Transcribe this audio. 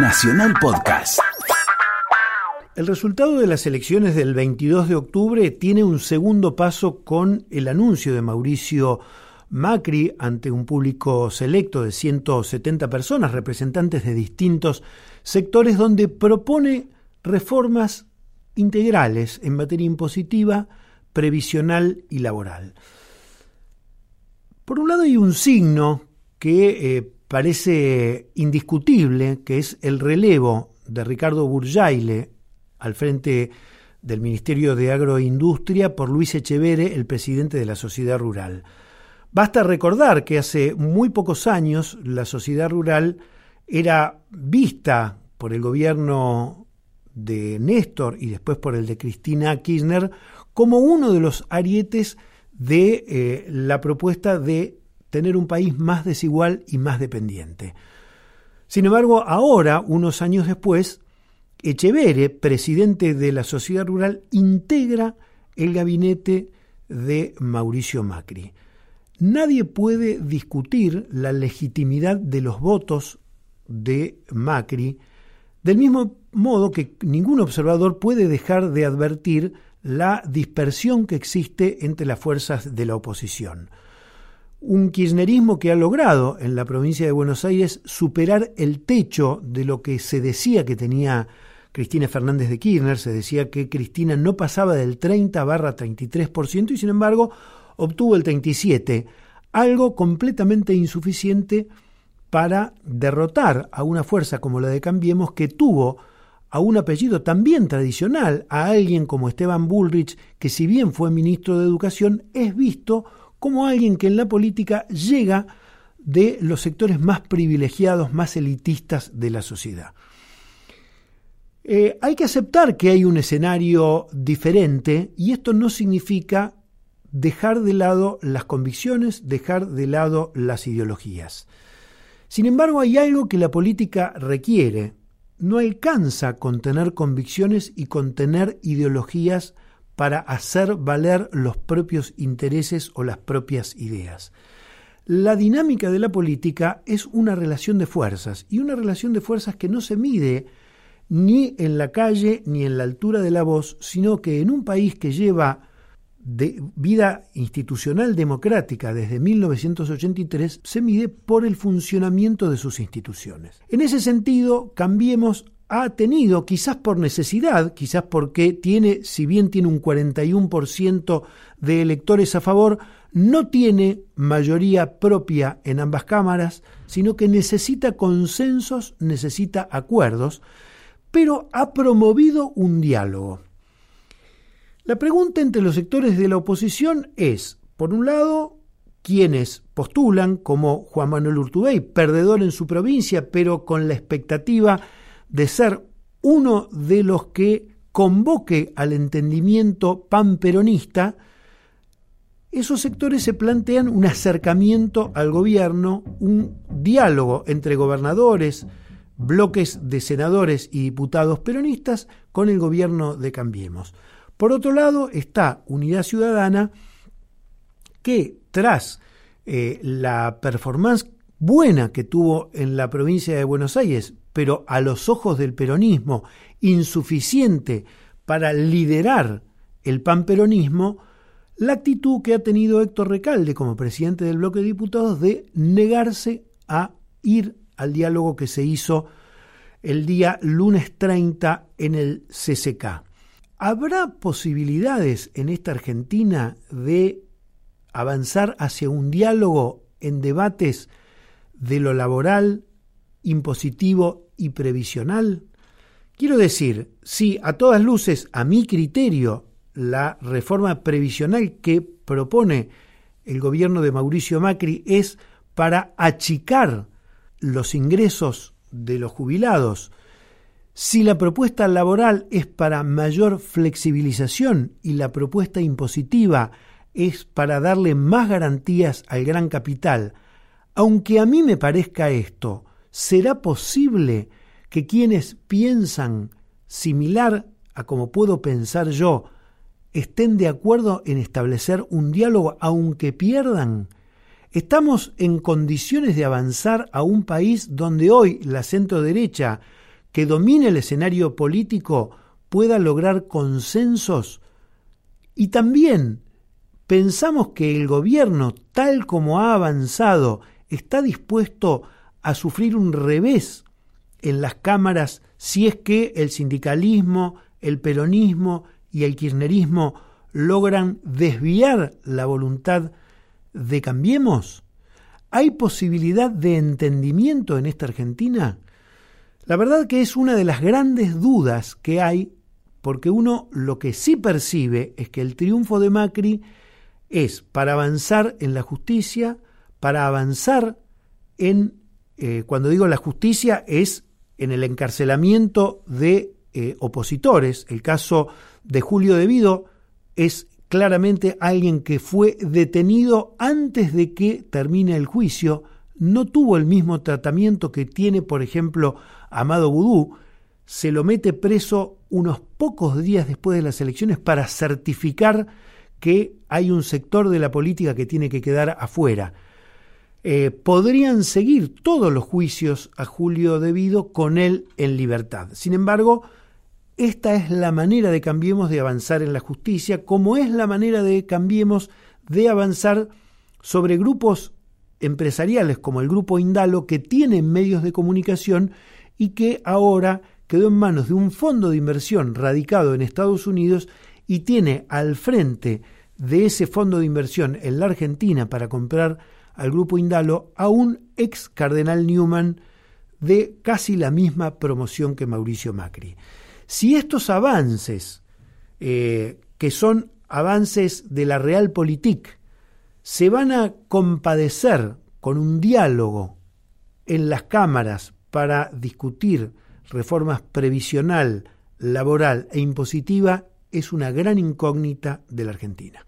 Nacional Podcast. El resultado de las elecciones del 22 de octubre tiene un segundo paso con el anuncio de Mauricio Macri ante un público selecto de 170 personas, representantes de distintos sectores, donde propone reformas integrales en materia impositiva, previsional y laboral. Por un lado hay un signo que eh, parece indiscutible, que es el relevo de Ricardo Burjaile al frente del Ministerio de Agroindustria por Luis Echevere, el presidente de la sociedad rural. Basta recordar que hace muy pocos años la sociedad rural era vista por el gobierno de Néstor y después por el de Cristina Kirchner como uno de los arietes de eh, la propuesta de tener un país más desigual y más dependiente. Sin embargo, ahora, unos años después, Echevere, presidente de la sociedad rural, integra el gabinete de Mauricio Macri. Nadie puede discutir la legitimidad de los votos de Macri, del mismo modo que ningún observador puede dejar de advertir la dispersión que existe entre las fuerzas de la oposición un kirchnerismo que ha logrado en la provincia de Buenos Aires superar el techo de lo que se decía que tenía Cristina Fernández de Kirchner, se decía que Cristina no pasaba del 30 barra 33% y sin embargo obtuvo el 37%, algo completamente insuficiente para derrotar a una fuerza como la de Cambiemos que tuvo a un apellido también tradicional, a alguien como Esteban Bullrich, que si bien fue ministro de Educación, es visto como alguien que en la política llega de los sectores más privilegiados, más elitistas de la sociedad. Eh, hay que aceptar que hay un escenario diferente y esto no significa dejar de lado las convicciones, dejar de lado las ideologías. Sin embargo, hay algo que la política requiere. No alcanza con tener convicciones y con tener ideologías para hacer valer los propios intereses o las propias ideas. La dinámica de la política es una relación de fuerzas y una relación de fuerzas que no se mide ni en la calle ni en la altura de la voz, sino que en un país que lleva de vida institucional democrática desde 1983 se mide por el funcionamiento de sus instituciones. En ese sentido, cambiemos ha tenido, quizás por necesidad, quizás porque tiene, si bien tiene un 41% de electores a favor, no tiene mayoría propia en ambas cámaras, sino que necesita consensos, necesita acuerdos, pero ha promovido un diálogo. La pregunta entre los sectores de la oposición es, por un lado, quienes postulan, como Juan Manuel Urtubey, perdedor en su provincia, pero con la expectativa de ser uno de los que convoque al entendimiento panperonista, esos sectores se plantean un acercamiento al gobierno, un diálogo entre gobernadores, bloques de senadores y diputados peronistas con el gobierno de Cambiemos. Por otro lado está Unidad Ciudadana, que tras eh, la performance buena que tuvo en la provincia de Buenos Aires, pero a los ojos del peronismo insuficiente para liderar el panperonismo, la actitud que ha tenido Héctor Recalde como presidente del bloque de diputados de negarse a ir al diálogo que se hizo el día lunes 30 en el CCK. ¿Habrá posibilidades en esta Argentina de avanzar hacia un diálogo en debates de lo laboral, impositivo y previsional? Quiero decir, si a todas luces, a mi criterio, la reforma previsional que propone el gobierno de Mauricio Macri es para achicar los ingresos de los jubilados, si la propuesta laboral es para mayor flexibilización y la propuesta impositiva es para darle más garantías al gran capital, aunque a mí me parezca esto ¿Será posible que quienes piensan similar a como puedo pensar yo estén de acuerdo en establecer un diálogo aunque pierdan? ¿Estamos en condiciones de avanzar a un país donde hoy la centro derecha que domine el escenario político pueda lograr consensos y también pensamos que el gobierno, tal como ha avanzado, está dispuesto a sufrir un revés en las cámaras si es que el sindicalismo, el peronismo y el kirchnerismo logran desviar la voluntad de Cambiemos? ¿Hay posibilidad de entendimiento en esta Argentina? La verdad que es una de las grandes dudas que hay, porque uno lo que sí percibe es que el triunfo de Macri es para avanzar en la justicia, para avanzar en, eh, cuando digo la justicia, es en el encarcelamiento de eh, opositores. El caso de Julio Devido es claramente alguien que fue detenido antes de que termine el juicio, no tuvo el mismo tratamiento que tiene, por ejemplo, Amado Vudú, se lo mete preso unos pocos días después de las elecciones para certificar que hay un sector de la política que tiene que quedar afuera. Eh, podrían seguir todos los juicios a Julio Devido con él en libertad. Sin embargo, esta es la manera de Cambiemos de avanzar en la justicia, como es la manera de Cambiemos de avanzar sobre grupos empresariales como el grupo Indalo que tienen medios de comunicación y que ahora quedó en manos de un fondo de inversión radicado en Estados Unidos y tiene al frente de ese fondo de inversión en la Argentina para comprar al grupo Indalo a un ex cardenal Newman de casi la misma promoción que Mauricio Macri. Si estos avances, eh, que son avances de la realpolitik, se van a compadecer con un diálogo en las cámaras para discutir reformas previsional, laboral e impositiva, es una gran incógnita de la Argentina.